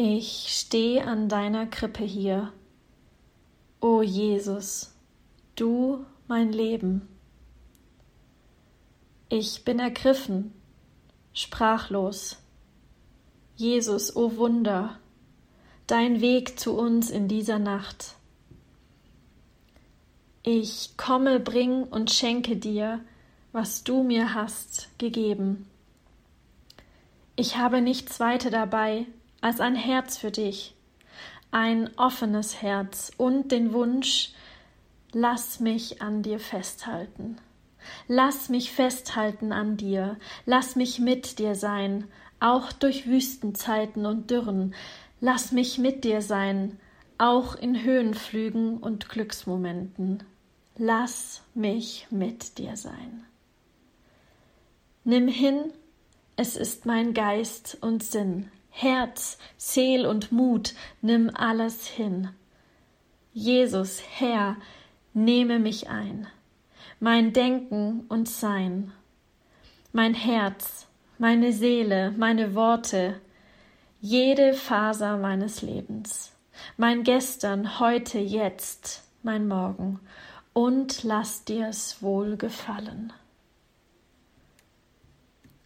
Ich steh an deiner Krippe hier, o Jesus, du mein Leben. Ich bin ergriffen, sprachlos. Jesus, o Wunder, dein Weg zu uns in dieser Nacht. Ich komme, bring und schenke dir, was du mir hast gegeben. Ich habe nichts weiter dabei als ein Herz für dich, ein offenes Herz und den Wunsch, lass mich an dir festhalten. Lass mich festhalten an dir, lass mich mit dir sein, auch durch Wüstenzeiten und Dürren, lass mich mit dir sein, auch in Höhenflügen und Glücksmomenten. Lass mich mit dir sein. Nimm hin, es ist mein Geist und Sinn, Herz, Seel und Mut, nimm alles hin. Jesus, Herr, nehme mich ein, mein Denken und Sein, mein Herz, meine Seele, meine Worte, jede Faser meines Lebens, mein Gestern, heute, jetzt, mein Morgen, und lass dir's wohl gefallen.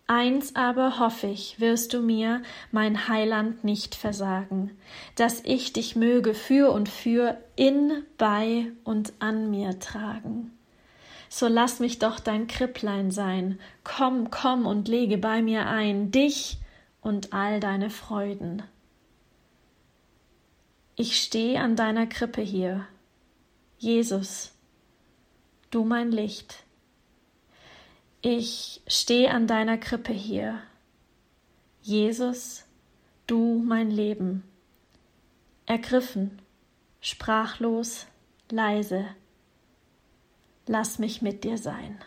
Eins aber hoff ich, wirst du mir, mein Heiland, nicht versagen, dass ich dich möge für und für in, bei und an mir tragen. So lass mich doch dein Kripplein sein, komm, komm und lege bei mir ein, dich und all deine Freuden. Ich steh an deiner Krippe hier, Jesus, du mein Licht, ich stehe an deiner Krippe hier. Jesus, du mein Leben. Ergriffen, sprachlos, leise. Lass mich mit dir sein.